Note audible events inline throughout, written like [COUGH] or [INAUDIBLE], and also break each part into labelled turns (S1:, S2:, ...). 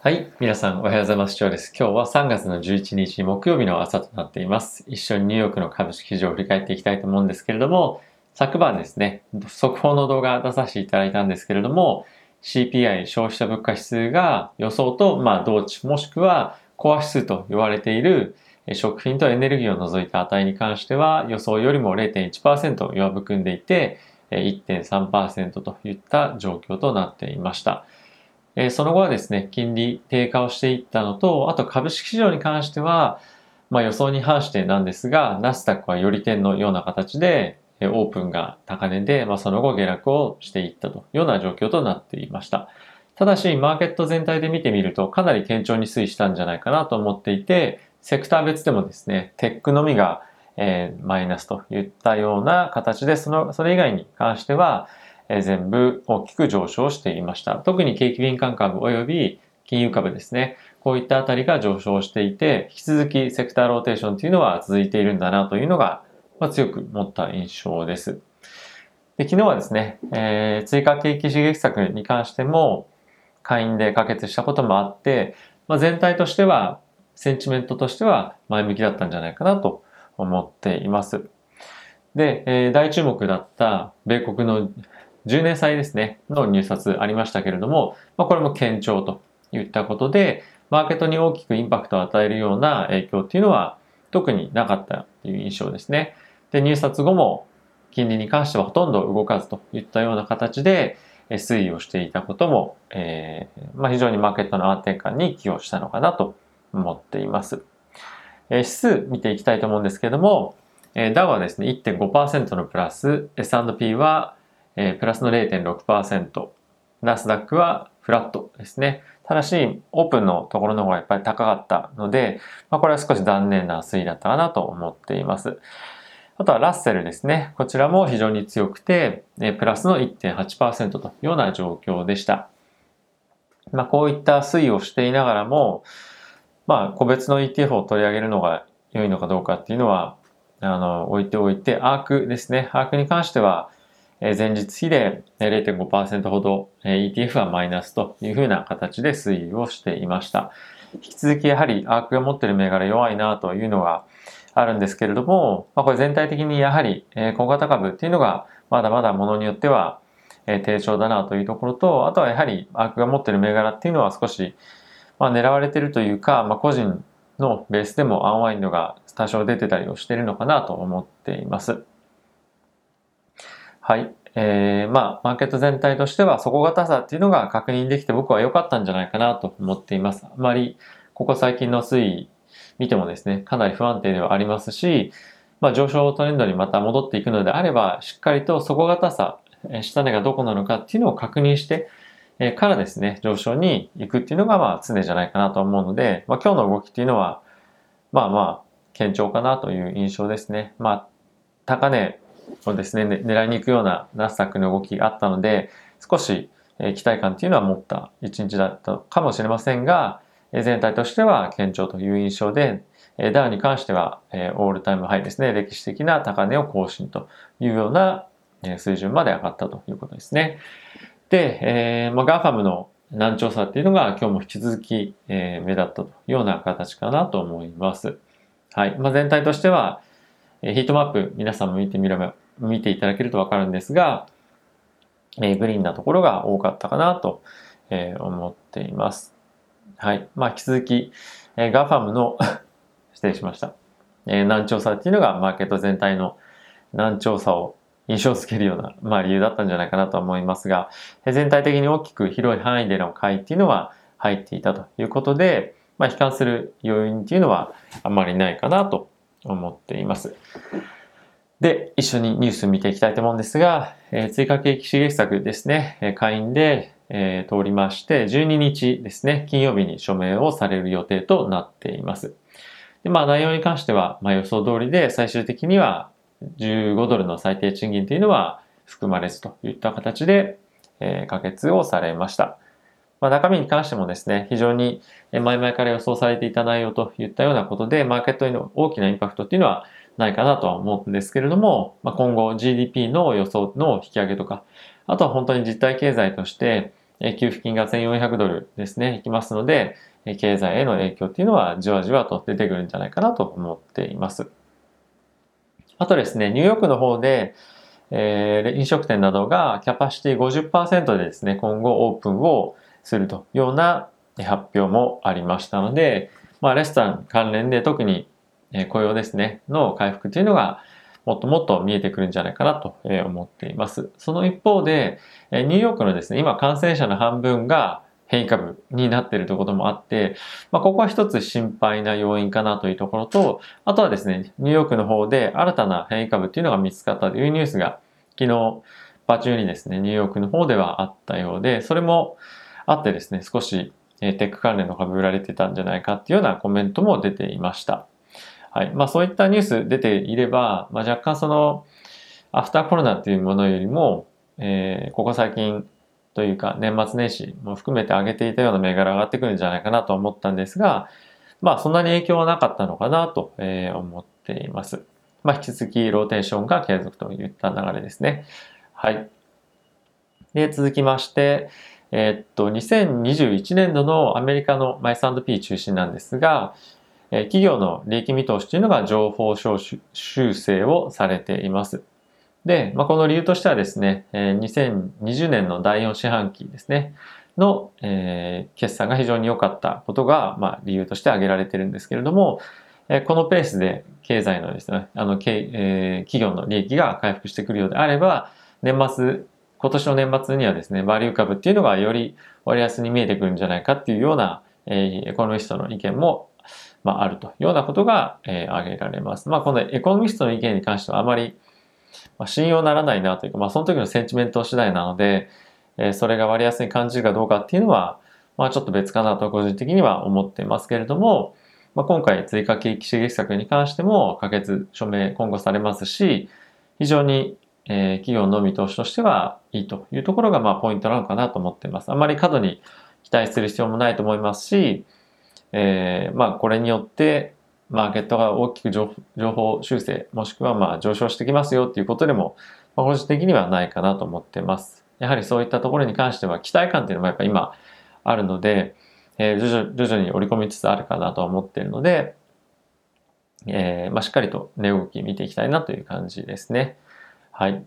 S1: はい。皆さんおはようございます。今日です。今日は3月の11日木曜日の朝となっています。一緒にニューヨークの株式市場を振り返っていきたいと思うんですけれども、昨晩ですね、速報の動画出させていただいたんですけれども、CPI 消費者物価指数が予想と、まあ、同値もしくはコア指数と言われている食品とエネルギーを除いた値に関しては予想よりも0.1%弱含んでいて1.3%といった状況となっていました。えその後はですね、金利低下をしていったのと、あと株式市場に関しては、まあ予想に反してなんですが、ナスダックはより点のような形で、オープンが高値で、まあその後下落をしていったというような状況となっていました。ただし、マーケット全体で見てみると、かなり堅調に推移したんじゃないかなと思っていて、セクター別でもですね、テックのみが、えー、マイナスといったような形で、その、それ以外に関しては、全部大きく上昇していました。特に景気敏感株及び金融株ですね。こういったあたりが上昇していて、引き続きセクターローテーションというのは続いているんだなというのが、まあ、強く持った印象です。で昨日はですね、えー、追加景気刺激策に関しても、会員で可決したこともあって、まあ、全体としては、センチメントとしては前向きだったんじゃないかなと思っています。で、えー、大注目だった米国の10年債ですね、の入札ありましたけれども、まあ、これも堅調といったことで、マーケットに大きくインパクトを与えるような影響っていうのは特になかったという印象ですね。で、入札後も金利に関してはほとんど動かずといったような形で推移をしていたことも、えー、まあ、非常にマーケットの安定感に寄与したのかなと思っています。えー、指数見ていきたいと思うんですけども、え、ダウはですね、1.5%のプラス、S&P はえー、プラスの0.6%。ナスダックはフラットですね。ただし、オープンのところの方がやっぱり高かったので、まあ、これは少し残念な推移だったかなと思っています。あとはラッセルですね。こちらも非常に強くて、えプラスの1.8%というような状況でした。まあ、こういった推移をしていながらも、まあ、個別の ETF を取り上げるのが良いのかどうかっていうのは、あの、置いておいて、アークですね。アークに関しては、前日比で0.5%ほど ETF はマイナスというふうな形で推移をしていました。引き続きやはりアークが持っている銘柄弱いなというのがあるんですけれども、まあ、これ全体的にやはり小型株っていうのがまだまだものによっては低調だなというところと、あとはやはりアークが持っている銘柄っていうのは少しまあ狙われているというか、まあ、個人のベースでもアンワインドが多少出てたりをしているのかなと思っています。はい。えー、まあ、マーケット全体としては底堅さっていうのが確認できて僕は良かったんじゃないかなと思っています。あまり、ここ最近の推移見てもですね、かなり不安定ではありますし、まあ、上昇トレンドにまた戻っていくのであれば、しっかりと底堅さ、下値がどこなのかっていうのを確認して、えからですね、上昇に行くっていうのがまあ常じゃないかなと思うので、まあ、今日の動きっていうのは、まあまあ、堅調かなという印象ですね。まあ、高値をですね、狙いに行くようなナスダックの動きがあったので、少し期待感っていうのは持った一日だったかもしれませんが、全体としては堅調という印象で、ダウに関しては all-time high ですね、歴史的な高値を更新というような水準まで上がったということですね。で、えー、まあ、 GAFAM の軟調さっていうのが今日も引き続き、え、目立ったというような形かなと思います。はい。まあ、全体としては、ヒートマップ皆さんも見てみれば、見ていただけるとわかるんですが、えグリーンなところが多かったかなと、え思っています。はい。まあ、引き続き、えガファムの [LAUGHS] 失礼しました。え難聴さっていうのがマーケット全体の難聴さを印象づけるような、まあ、理由だったんじゃないかなと思いますが、全体的に大きく広い範囲での買いっていうのは入っていたということで、まあ、悲観する要因っていうのはあまりないかなと思っています。で、一緒にニュース見ていきたいと思うんですが、えー、追加景気刺激策ですね、えー、会員で、えー、通りまして、12日ですね、金曜日に署名をされる予定となっています。でまあ、内容に関しては、まあ、予想通りで、最終的には15ドルの最低賃金というのは含まれずといった形で、えー、可決をされました。まあ、中身に関してもですね、非常に前々から予想されていた内容といったようなことで、マーケットへの大きなインパクトっていうのはないかなとは思うんですけれども、まあ、今後 GDP の予想の引き上げとか、あとは本当に実体経済として、給付金が1400ドルですね、いきますので、経済への影響っていうのはじわじわと出てくるんじゃないかなと思っています。あとですね、ニューヨークの方で、えー、飲食店などがキャパシティ50%でですね、今後オープンをするというような発表もありましたので、まあ、レストラン関連で特に雇用ですね、の回復というのがもっともっと見えてくるんじゃないかなと思っています。その一方で、ニューヨークのですね、今感染者の半分が変異株になっているということもあって、まあ、ここは一つ心配な要因かなというところと、あとはですね、ニューヨークの方で新たな変異株っていうのが見つかったというニュースが昨日、場中にですね、ニューヨークの方ではあったようで、それもあってですね、少しテック関連の株売られてたんじゃないかっていうようなコメントも出ていました。はい。まあそういったニュース出ていれば、まあ、若干その、アフターコロナっていうものよりも、えー、ここ最近というか年末年始も含めて上げていたような銘柄上がってくるんじゃないかなと思ったんですが、まあそんなに影響はなかったのかなと思っています。まあ引き続きローテーションが継続といった流れですね。はい。で、続きまして、えー、っと、2021年度のアメリカの S&P 中心なんですが、え企業の利益見通しというのが情報修正をされています。で、まあ、この理由としてはですね、え2020年の第4四半期ですね、の、えー、決算が非常に良かったことが、まあ、理由として挙げられているんですけれども、えこのペースで経済のですね、あの、えー、企業の利益が回復してくるようであれば、年末、今年の年末にはですね、バリュー株っていうのがより割安に見えてくるんじゃないかっていうような、えー、エコノミストの意見もまあ、あるというようなことが、えー、挙げられます。まあ、このエコノミストの意見に関してはあまり、まあ、信用ならないなというか、まあ、その時のセンチメント次第なので、えー、それが割安に感じるかどうかっていうのは、まあ、ちょっと別かなと個人的には思っていますけれども、まあ、今回追加景気刺激策に関しても可決署名今後されますし、非常に、えー、企業の見通しとしてはいいというところがまあポイントなのかなと思っています。あまり過度に期待する必要もないと思いますし、えー、まあこれによってマーケットが大きく情報修正もしくはまあ上昇してきますよっていうことでも、まあ、個人的にはないかなと思ってます。やはりそういったところに関しては期待感っていうのもやっぱ今あるので、えー、徐々徐々に織り込みつつあるかなと思っているので、えー、まあ、しっかりと値動き見ていきたいなという感じですね。はい。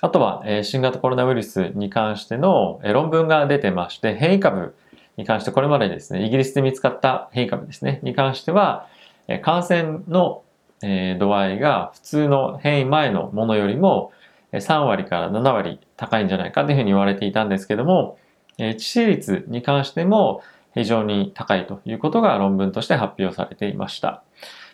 S1: あとは、え、新型コロナウイルスに関しての、え論文が出てまして、変異株に関して、これまでですね、イギリスで見つかった変異株ですね、に関しては、感染の度合いが普通の変異前のものよりも3割から7割高いんじゃないかというふうに言われていたんですけども、致死率に関しても非常に高いということが論文として発表されていました。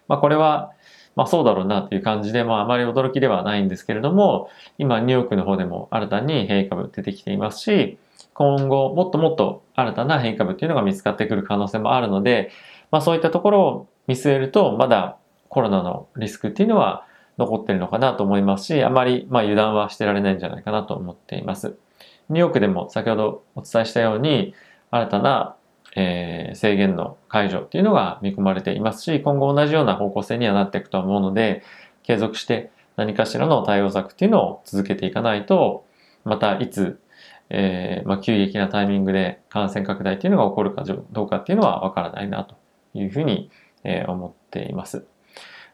S1: まあ、これは、まあ、そうだろうなという感じで、まあ、あまり驚きではないんですけれども、今、ニューヨークの方でも新たに変異株出てきていますし、今後もっともっと新たな変異株っていうのが見つかってくる可能性もあるので、まあそういったところを見据えると、まだコロナのリスクっていうのは残ってるのかなと思いますし、あまりま油断はしてられないんじゃないかなと思っています。ニューヨークでも先ほどお伝えしたように、新たな、えー、制限の解除っていうのが見込まれていますし、今後同じような方向性にはなっていくと思うので、継続して何かしらの対応策っていうのを続けていかないと、またいつえー、まあ、急激なタイミングで感染拡大っていうのが起こるかどうかっていうのはわからないなというふうに、えー、思っています。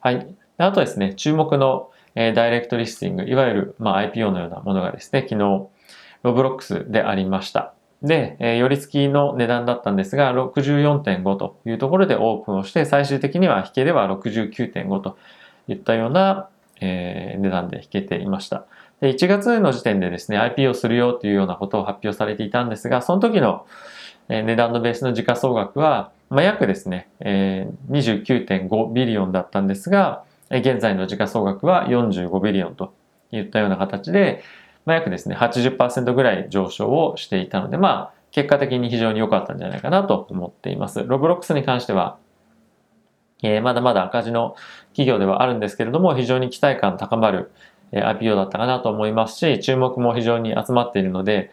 S1: はい。あとですね、注目の、えー、ダイレクトリスティング、いわゆる、まあ、IPO のようなものがですね、昨日、ロブロックスでありました。で、えー、寄り付きの値段だったんですが、64.5というところでオープンをして、最終的には引けでは69.5といったような、えー、値段で引けていました。で1月の時点でですね、IPO するよというようなことを発表されていたんですが、その時のえ値段のベースの時価総額は、まあ、約ですね、えー、29.5 billion だったんですが、現在の時価総額は45 billion といったような形で、まあ、約ですね、80%ぐらい上昇をしていたので、まあ、結果的に非常に良かったんじゃないかなと思っています。 Roblox に関しては、えー、まだまだ赤字の企業ではあるんですけれども、非常に期待感高まる、IPO だったかなと思いますし、注目も非常に集まっているので、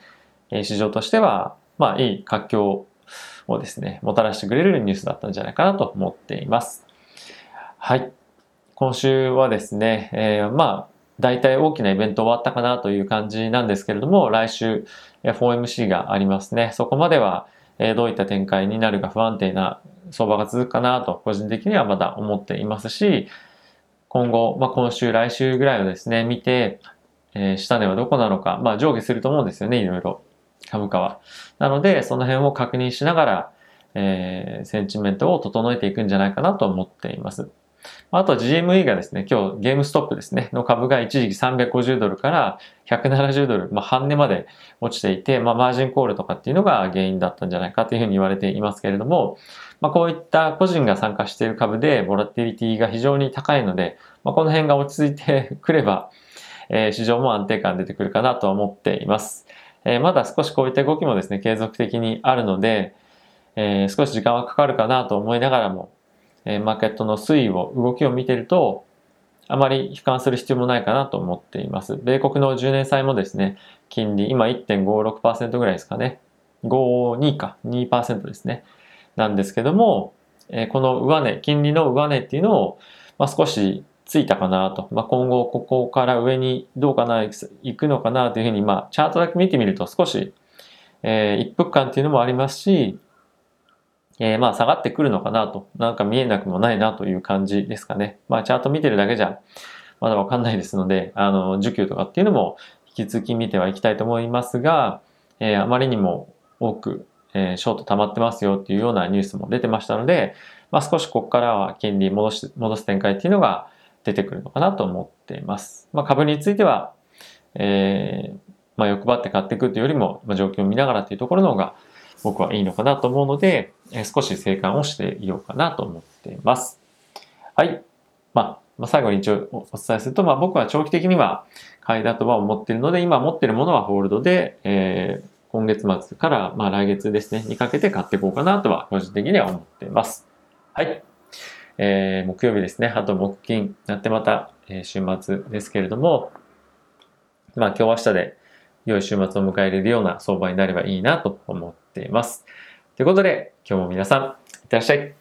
S1: 市場としては、まあ、いい活況をですね、もたらしてくれるニュースだったんじゃないかなと思っています。はい。今週はですね、えー、まあ、大体大きなイベント終わったかなという感じなんですけれども、来週 FOMC がありますね。そこまではどういった展開になるか不安定な相場が続くかなと個人的にはまだ思っていますし、今後、まあ、今週、来週ぐらいをですね、見て、えー、下値はどこなのか、まあ上下すると思うんですよね、いろいろ。株価は。なので、その辺を確認しながら、えー、センチメントを整えていくんじゃないかなと思っています。あと GME がですね、今日ゲームストップですね、の株が一時期350ドルから170ドル、まあ、半値まで落ちていて、まあ、マージンコールとかっていうのが原因だったんじゃないかというふうに言われていますけれども、まあ、こういった個人が参加している株でボラティリティが非常に高いので、まあ、この辺が落ち着いて [LAUGHS] くれば、えー、市場も安定感出てくるかなとは思っています。えー、まだ少しこういった動きもですね、継続的にあるので、えー、少し時間はかかるかなと思いながらも、えマーケットの推移を、動きを見てると、あまり悲観する必要もないかなと思っています。米国の10年債もですね、金利、今1.56%ぐらいですかね。52か、2%ですね。なんですけども、えこの上値、金利の上値っていうのを、まあ、少しついたかなと。まあ、今後ここから上にどうかな、行くのかなというふうに、まあ、チャートだけ見てみると少し、えー、一服感っていうのもありますし、えー、まあ下がってくるのかなと、なんか見えなくもないなという感じですかね。まあチャート見てるだけじゃまだわかんないですので、あの、需給とかっていうのも引き続き見てはいきたいと思いますが、えー、あまりにも多く、えー、ショート溜まってますよっていうようなニュースも出てましたので、まあ少しここからは金利戻し、戻す展開っていうのが出てくるのかなと思っています。まあ株については、えー、まあ欲張って買っていくというよりも、まあ、状況を見ながらというところの方が僕はいいのかなと思うので、え少し静観をしていようかなと思っています。はい。まあ、最後に一応お伝えすると、まあ僕は長期的には買いだとは思っているので、今持っているものはホールドで、えー、今月末からまあ来月ですね、にかけて買っていこうかなとは個人的には思っています。はい。えー、木曜日ですね。あと木金やってまた、え、週末ですけれども、まあ今日明日で良い週末を迎えれるような相場になればいいなと思っています。ということで、今日も皆さん、いってらっしゃい。